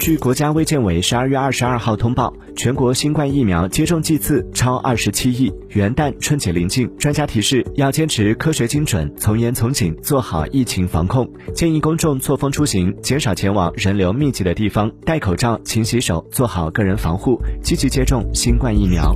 据国家卫健委十二月二十二号通报，全国新冠疫苗接种剂次超二十七亿。元旦、春节临近，专家提示要坚持科学精准、从严从紧，做好疫情防控。建议公众错峰出行，减少前往人流密集的地方，戴口罩、勤洗手，做好个人防护，积极接种新冠疫苗。